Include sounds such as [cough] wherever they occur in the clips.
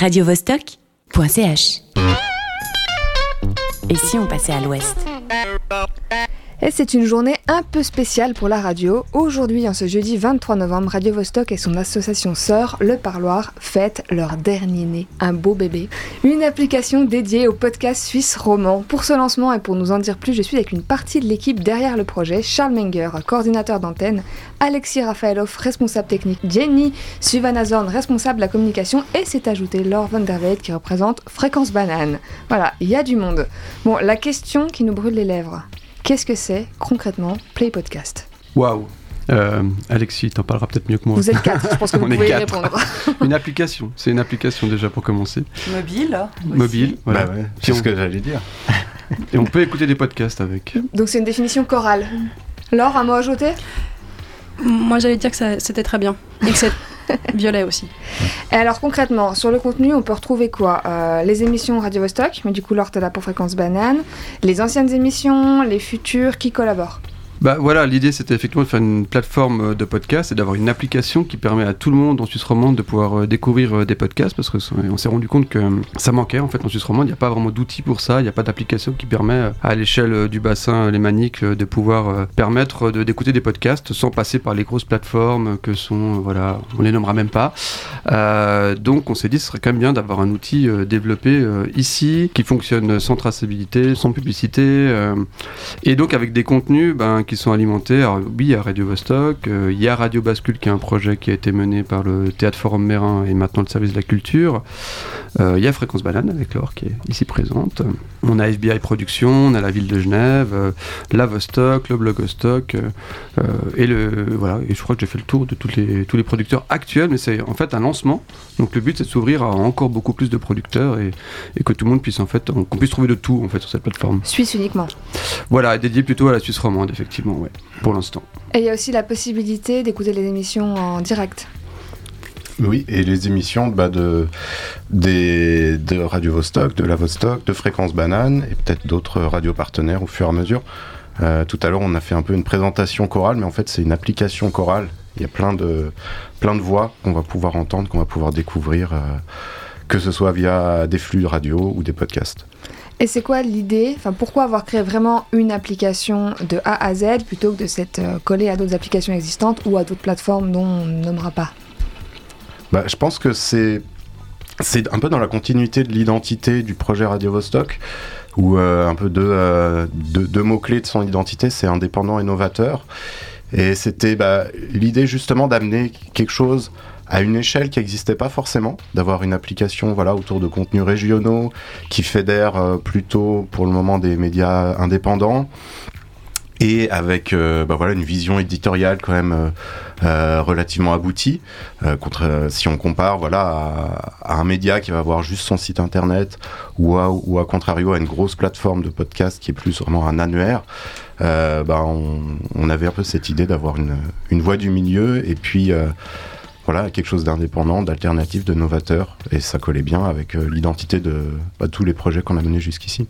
radiovostok.ch. Et si on passait à l'ouest? Et c'est une journée un peu spéciale pour la radio. Aujourd'hui, en ce jeudi 23 novembre, Radio Vostok et son association sœur, Le Parloir, fêtent leur dernier né, un beau bébé. Une application dédiée au podcast suisse roman. Pour ce lancement et pour nous en dire plus, je suis avec une partie de l'équipe derrière le projet, Charles Menger, coordinateur d'antenne, Alexis Rafaelov, responsable technique, Jenny Suvanazorn, responsable de la communication, et s'est ajouté Laure van der Weyde qui représente Fréquence Banane. Voilà, il y a du monde. Bon, la question qui nous brûle les lèvres. Qu'est-ce que c'est concrètement Play Podcast? Waouh euh, Alexis, t'en parleras peut-être mieux que moi. Vous êtes quatre, je pense que [laughs] vous pouvez y répondre. [laughs] une application, c'est une application déjà pour commencer. Mobile Mobile, voilà. Bah ouais, c'est ce que j'allais dire. [laughs] Et on peut écouter des podcasts avec. Donc c'est une définition chorale. Laure, un mot à ajouter? Moi j'allais dire que c'était très bien. Et que c'est [laughs] Violet aussi. Et alors concrètement, sur le contenu, on peut retrouver quoi euh, Les émissions Radio Vostok, mais du coup, Laure, t'es là pour Fréquence Banane. Les anciennes émissions, les futures, qui collaborent? Bah voilà, l'idée c'était effectivement de faire une plateforme de podcast et d'avoir une application qui permet à tout le monde en Suisse romande de pouvoir euh, découvrir euh, des podcasts parce qu'on s'est rendu compte que euh, ça manquait en fait en Suisse romande. Il n'y a pas vraiment d'outils pour ça, il n'y a pas d'application qui permet à l'échelle du bassin lémanique de pouvoir permettre d'écouter des podcasts sans passer par les grosses plateformes que sont, voilà, on les nommera même pas. donc on s'est dit ce serait quand même bien d'avoir un outil développé ici qui fonctionne sans traçabilité, sans publicité et donc avec des contenus ben, qui sont alimentés. Alors, oui, il y a Radio Vostok, euh, il y a Radio Bascule qui est un projet qui a été mené par le Théâtre Forum Mérin et maintenant le service de la culture. Euh, il y a Fréquence Banane avec Laure qui est ici présente. On a FBI Productions, on a la ville de Genève, euh, la Vostok, le blog Vostok et le voilà. Et je crois que j'ai fait le tour de tous les tous les producteurs actuels, mais c'est en fait un lancement. Donc le but c'est de s'ouvrir à encore beaucoup plus de producteurs et, et que tout le monde puisse en fait qu'on puisse trouver de tout en fait sur cette plateforme. Suisse uniquement. Voilà, dédié plutôt à la Suisse romande effectivement pour l'instant. Et il y a aussi la possibilité d'écouter les émissions en direct. Oui, et les émissions bah, de, des, de Radio Vostok, de la Vostok, de Fréquence Banane et peut-être d'autres radios partenaires au fur et à mesure. Euh, tout à l'heure, on a fait un peu une présentation chorale, mais en fait, c'est une application chorale. Il y a plein de, plein de voix qu'on va pouvoir entendre, qu'on va pouvoir découvrir, euh, que ce soit via des flux de radio ou des podcasts. Et c'est quoi l'idée? Enfin, pourquoi avoir créé vraiment une application de A à Z plutôt que de s'être euh, collé à d'autres applications existantes ou à d'autres plateformes dont on ne nommera pas? Bah, Je pense que c'est c'est un peu dans la continuité de l'identité du projet Radio Vostok, où euh, un peu deux, deux, mots-clés de son identité, c'est indépendant et novateur. Et c'était bah, l'idée justement d'amener quelque chose à une échelle qui n'existait pas forcément, d'avoir une application voilà, autour de contenus régionaux qui fédère euh, plutôt pour le moment des médias indépendants et avec euh, bah voilà une vision éditoriale quand même euh, relativement aboutie contre si on compare voilà à, un média qui va avoir juste son site internet ou à, ou à contrario à une grosse plateforme de podcast qui est plus vraiment un annuaire bah on, on, avait un peu cette idée d'avoir une, une voie du milieu et puis voilà, quelque chose d'indépendant, d'alternatif, de novateur. Et ça collait bien avec euh, l'identité de bah, tous les projets qu'on a menés jusqu'ici.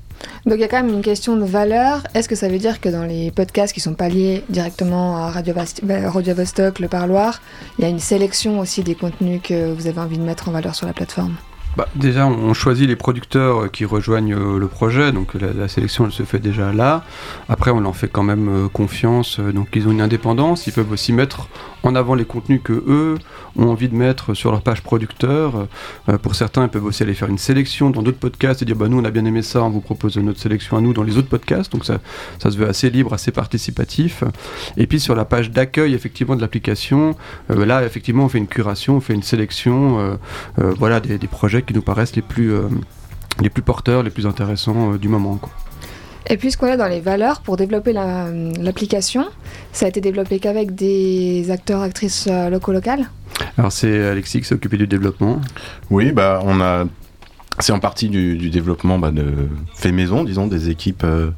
Donc il y a quand même une question de valeur. Est-ce que ça veut dire que dans les podcasts qui sont pas liés directement à Radio, bah, Radio Vostok, Le Parloir, il y a une sélection aussi des contenus que vous avez envie de mettre en valeur sur la plateforme? Bah, déjà, on choisit les producteurs qui rejoignent euh, le projet, donc la, sélection elle se fait déjà là. Après, on leur fait quand même euh, confiance, donc ils ont une indépendance, ils peuvent aussi mettre en avant les contenus que eux ont envie de mettre sur leur page producteur. Euh, pour certains, ils peuvent aussi aller faire une sélection dans d'autres podcasts et dire bah, nous on a bien aimé ça, on vous propose notre sélection à nous dans les autres podcasts. Donc ça, se veut assez libre, assez participatif. Et puis sur la page d'accueil effectivement de l'application, euh, là effectivement on fait une curation, on fait une sélection, euh, voilà des, projets qui nous paraissent les plus les plus porteurs, les plus intéressants du moment. Quoi. Et puisqu'on est dans les valeurs, pour développer l'application, ça a été développé qu'avec des acteurs, actrices euh, locaux locales? Alors c'est Alexis qui s'est occupé du développement. Oui, bah on a c'est en partie du, du développement bah, de fait maison, disons, des équipes euh,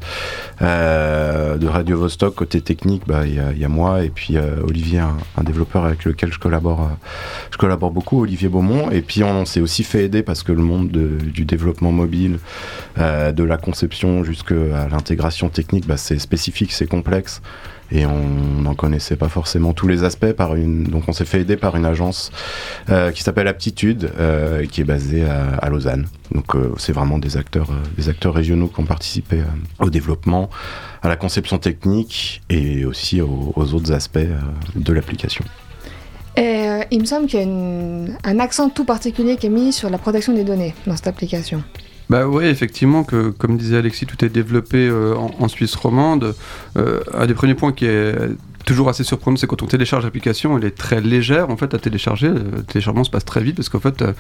euh, de Radio Vostok côté technique. bah, Il y, a- y a moi et puis euh, Olivier, un, un développeur avec lequel je collabore, euh, je collabore beaucoup, Olivier Beaumont. Et puis on s'est aussi fait aider parce que le monde de- du développement mobile, euh, de la conception jusqu'à l'intégration technique, bah, c'est spécifique, c'est complexe. Et on n'en connaissait pas forcément tous les aspects. Par une, donc on s'est fait aider par une agence euh, qui s'appelle Aptitude, euh, qui est basée à, à Lausanne. Donc euh, c'est vraiment des acteurs, euh, des acteurs régionaux qui ont participé euh, au développement, à la conception technique et aussi aux, aux autres aspects euh, de l'application. Et euh, il me semble qu'il y a une- un accent tout particulier qui est mis sur la protection des données dans cette application. Bah ouais, effectivement, que comme disait Alexis, tout est développé euh, en, en Suisse romande. Euh, un des premiers points qui est toujours assez surprenant, c'est quand on télécharge l'application, elle est très légère en fait à télécharger. Le téléchargement se passe très vite parce qu'en fait, euh,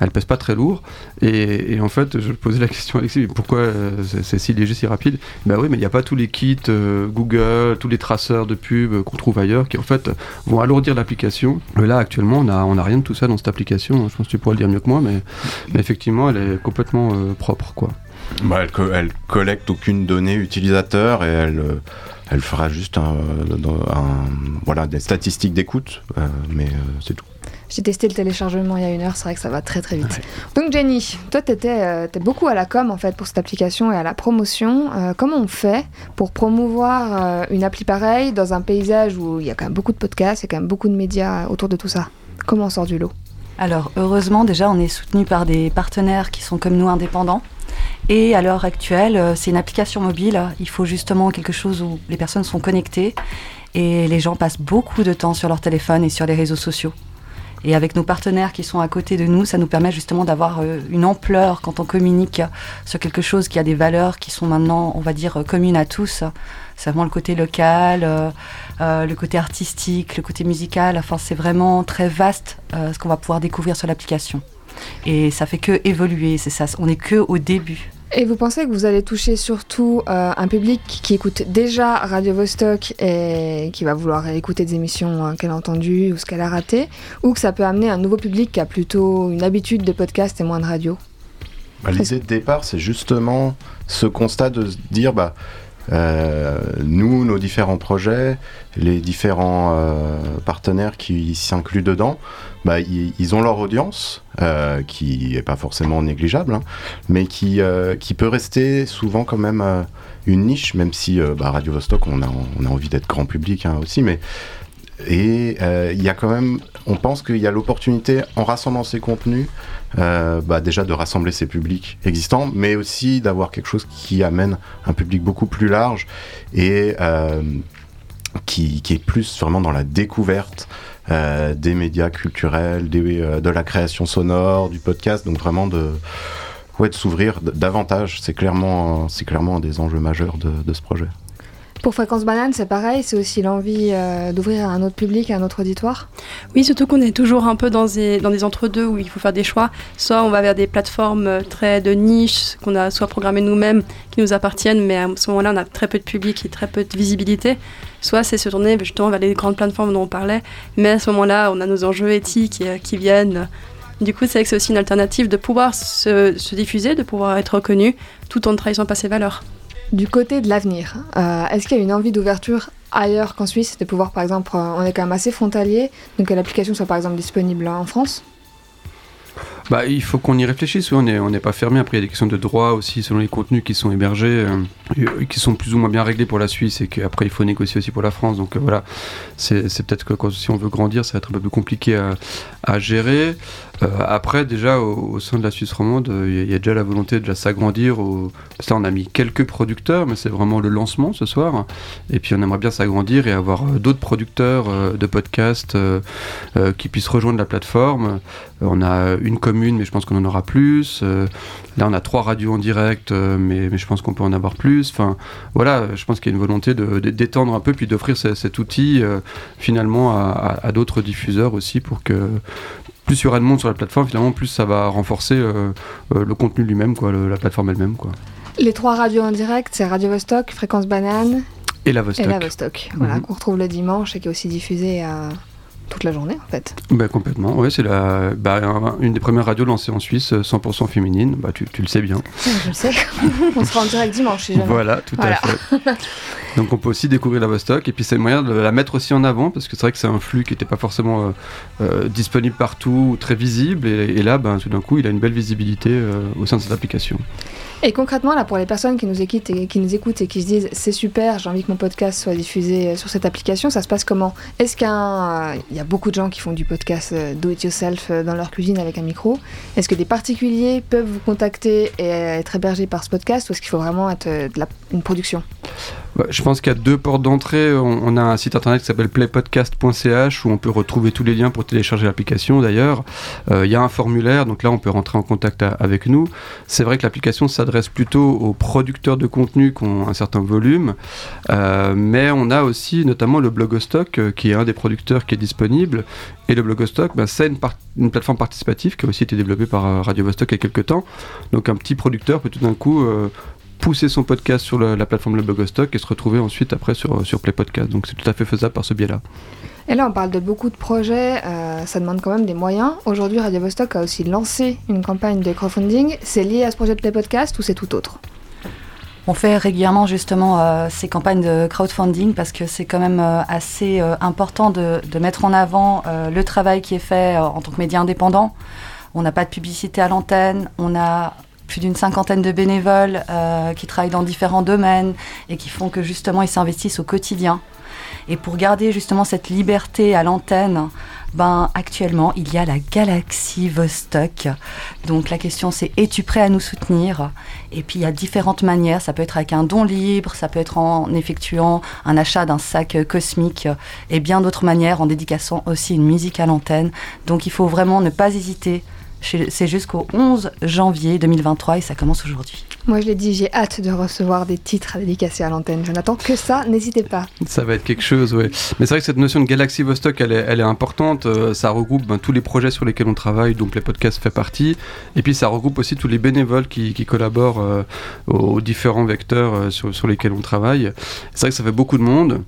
elle pèse pas très lourd. Et, en fait, je posais la [laughs] question à Alexis, pourquoi euh, c'est si léger, si rapide? Bah oui, mais il n'y a pas tous les kits euh, Google, tous les traceurs de pub euh, qu'on trouve ailleurs qui en fait vont alourdir l'application. Là, actuellement, on n'a rien de tout ça dans cette application. Je pense que tu pourras le dire mieux que moi, mais, effectivement, elle est complètement euh, propre, quoi. Bah, elle, co- elle collecte aucune donnée utilisateur et elle, euh, elle fera juste un, un- voilà, des statistiques d'écoute, euh, mais euh, c'est tout. J'ai testé le téléchargement il y a une heure, c'est vrai que ça va très très vite. Donc Jenny, toi tu étais beaucoup à la com en fait pour cette application et à la promotion. Euh, comment on fait pour promouvoir euh, une appli pareille dans un paysage où il y a quand même beaucoup de podcasts, il y a quand même beaucoup de médias autour de tout ça? Comment on sort du lot? Alors, heureusement, déjà, on est soutenu par des partenaires qui sont comme nous indépendants. Et à l'heure actuelle, euh, c'est une application mobile. Il faut justement quelque chose où les personnes sont connectées et les gens passent beaucoup de temps sur leur téléphone et sur les réseaux sociaux. Et avec nos partenaires qui sont à côté de nous, ça nous permet justement d'avoir euh, une ampleur quand on communique sur quelque chose qui a des valeurs qui sont maintenant, on va dire, euh, communes à tous. C'est vraiment le côté local, le côté artistique, le côté musical. Enfin, c'est vraiment très vaste ce qu'on va pouvoir découvrir sur l'application. Et ça fait que évoluer, c'est ça. On n'est que au début. Et vous pensez que vous allez toucher surtout euh, un public qui écoute déjà Radio Vostok et qui va vouloir écouter des émissions euh, qu'elle a entendues ou ce qu'elle a raté, ou que ça peut amener un nouveau public qui a plutôt une habitude de podcast et moins de radio? Bah, L'idée de départ, c'est justement ce constat de se dire, bah, euh, nous, nos différents projets, les différents euh, partenaires qui s'incluent dedans, bah, ils, ont leur audience, euh, qui n'est pas forcément négligeable, hein, mais qui, euh, qui peut rester souvent quand même euh, une niche, même si bah, Radio Vostok, on a, on a envie d'être grand public hein, aussi, mais et il y a quand même, on pense qu'il y a l'opportunité, en rassemblant ces contenus, bah déjà de rassembler ces publics existants, mais aussi d'avoir quelque chose qui amène un public beaucoup plus large et qui, qui est plus vraiment dans la découverte euh, des médias culturels, des, euh, de la création sonore, du podcast, donc vraiment de, ouais, de s'ouvrir davantage. C'est clairement, c'est clairement un des enjeux majeurs de, de ce projet. Pour Fréquence Banane, c'est pareil, c'est aussi l'envie euh, d'ouvrir à un autre public, à un autre auditoire Oui, surtout qu'on est toujours un peu dans des, dans des entre-deux où il faut faire des choix. Soit on va vers des plateformes euh, très de niche, qu'on a soit programmées nous-mêmes, qui nous appartiennent, mais à ce moment-là, on a très peu de public et très peu de visibilité. Soit c'est se tourner justement vers les grandes plateformes dont on parlait, mais à ce moment-là, on a nos enjeux éthiques euh, qui viennent. Du coup, c'est aussi une alternative de pouvoir se, se diffuser, de pouvoir être reconnu, tout en ne trahissant pas ses valeurs. Du côté de l'avenir, euh, est-ce qu'il y a une envie d'ouverture ailleurs qu'en Suisse? De pouvoir, par exemple, euh, on est quand même assez frontalier, donc que l'application soit par exemple disponible en France? Bah, il faut qu'on y réfléchisse. on n'est pas fermé. Après, il y a des questions de droit aussi selon les contenus qui sont hébergés, euh, et- qui sont plus ou moins bien réglés pour la Suisse et qu'après il faut négocier aussi pour la France. Donc euh, voilà, c'est peut-être que si on veut grandir, ça va être un peu plus compliqué à, gérer. Euh, après, déjà au, sein de la Suisse romande, euh, il y, a- déjà la volonté de s'agrandir. au- on a mis quelques producteurs, mais c'est vraiment le lancement ce soir. Et puis, on aimerait bien s'agrandir et avoir euh, d'autres producteurs euh, de podcasts euh, euh, qui puissent rejoindre la plateforme. Euh, on a une commune, mais je pense qu'on en aura plus. Euh, là, on a trois radios en direct, euh, mais, mais je pense qu'on peut en avoir plus. Enfin, voilà, je pense qu'il y a une volonté d'étendre un peu, puis d'offrir ce- cet outil euh, finalement à, à- à d'autres diffuseurs aussi pour que plus il y aura de monde sur la plateforme, finalement, plus ça va renforcer euh, euh, le contenu lui-même, quoi, le- la plateforme elle-même, quoi. Les trois radios en direct, c'est Radio Vostok, Fréquence Banane Et la et Vostok. Vostok, voilà, Mhm. qu'on retrouve le dimanche et qui est aussi diffusée à toute la journée en fait. Bah, complètement, ouais, c'est la, bah, une des premières radios lancées en Suisse, 100% féminine, bah, tu, tu, le sais bien. Je le sais, [laughs] on sera en direct dimanche si jamais. Voilà, tout à fait. [laughs] Donc on peut aussi découvrir la Vostok. Et puis c'est le moyen de la mettre aussi en avant parce que c'est vrai que c'est un flux qui n'était pas forcément euh, euh, disponible partout, très visible. Et, là, ben, tout d'un coup, il a une belle visibilité euh, au sein de cette application. Et concrètement, là, pour les personnes qui nous écoutent et qui, nous écoutent et qui se disent c'est super, j'ai envie que mon podcast soit diffusé sur cette application, ça se passe comment? Est-ce qu'il y, a beaucoup de gens qui font du podcast do it yourself dans leur cuisine avec un micro? Est-ce que des particuliers peuvent vous contacter et être hébergés par ce podcast ou est-ce qu'il faut vraiment être une production? Je pense qu'il y a deux portes d'entrée. On, a un site internet qui s'appelle playpodcast.ch où on peut retrouver tous les liens pour télécharger l'application d'ailleurs. Euh, il y a un formulaire, donc là on peut rentrer en contact avec nous. C'est vrai que l'application s'adresse plutôt aux producteurs de contenu qui ont un certain volume, euh, mais on a aussi notamment le Blogostock euh, qui est un des producteurs qui est disponible. Et le Blogostock, ben, c'est une, une, plateforme participative qui a aussi été développée par Radio Vostok il y a quelques temps. Donc un petit producteur peut tout d'un coup pousser son podcast sur la, plateforme Le Blogostock et se retrouver ensuite après sur, sur Play Podcast. Donc c'est tout à fait faisable par ce biais-là. Et là, on parle de beaucoup de projets, euh, ça demande quand même des moyens. Aujourd'hui, Radio Vostok a aussi lancé une campagne de crowdfunding. C'est lié à ce projet de Play Podcast ou c'est tout autre? On fait régulièrement justement euh, ces campagnes de crowdfunding parce que c'est quand même euh, assez important de, de, mettre en avant le travail qui est fait en tant que média indépendant. On n'a pas de publicité à l'antenne, on a plus d'une cinquantaine de bénévoles euh, qui travaillent dans différents domaines et qui font que justement ils s'investissent au quotidien. Et pour garder justement cette liberté à l'antenne, ben actuellement il y a la Galaxy Vostok. Donc la question c'est es-tu prêt à nous soutenir? Et puis il y a différentes manières. Ça peut être avec un don libre, ça peut être en effectuant un achat d'un sac cosmique et bien d'autres manières en dédicaçant aussi une musique à l'antenne. Donc il faut vraiment ne pas hésiter c'est jusqu'au 11 janvier 2023 et ça commence aujourd'hui. Moi, je l'ai dit, j'ai hâte de recevoir des titres à dédicacer à l'antenne. Je n'attends que ça, n'hésitez pas. Ça va être quelque chose, oui. Mais c'est vrai que cette notion de Galaxy Vostok, elle est, elle est importante. Euh, ça regroupe ben, tous les projets sur lesquels on travaille, donc les podcasts fait partie. Et puis, ça regroupe aussi tous les bénévoles qui, collaborent euh, aux différents vecteurs euh, sur, sur lesquels on travaille. C'est vrai que ça fait beaucoup de monde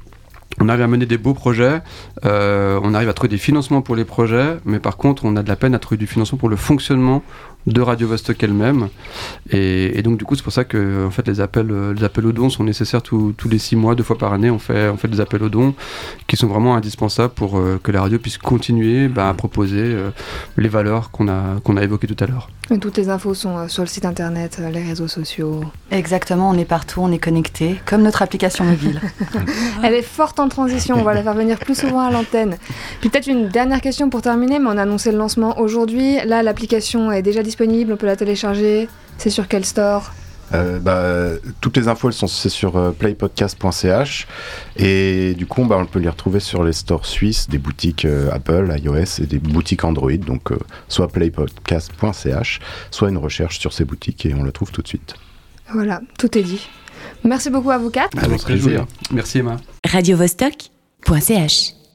on arrive à mener des beaux projets, euh, on arrive à trouver des financements pour les projets, mais par contre, on a de la peine à trouver du financement pour le fonctionnement de Radio Vostok elle-même. Et, donc, du coup, c'est pour ça que en fait, les, appels, euh, les appels aux dons sont nécessaires tous les six mois, deux fois par année. On fait, on fait des appels aux dons qui sont vraiment indispensables pour euh, que la radio puisse continuer bah, à proposer les valeurs qu'on a, qu'on a évoquées tout à l'heure. Toutes les infos sont sur le site internet, les réseaux sociaux. Exactement, on est partout, on est connecté, comme notre application mobile. [laughs] Elle est forte en transition, on va la faire venir plus souvent à l'antenne. Puis peut-être une dernière question pour terminer, mais on a annoncé le lancement aujourd'hui. Là, l'application est déjà disponible, on peut la télécharger. C'est sur quel store euh, bah, toutes les infos elles sont sur euh, playpodcast.ch et du coup bah, on peut les retrouver sur les stores suisses des boutiques euh, Apple, iOS et des boutiques Android donc soit playpodcast.ch soit une recherche sur ces boutiques et on le trouve tout de suite. Voilà, tout est dit. Merci beaucoup à vous quatre. Avec plaisir. Merci Emma. Radio -Vostok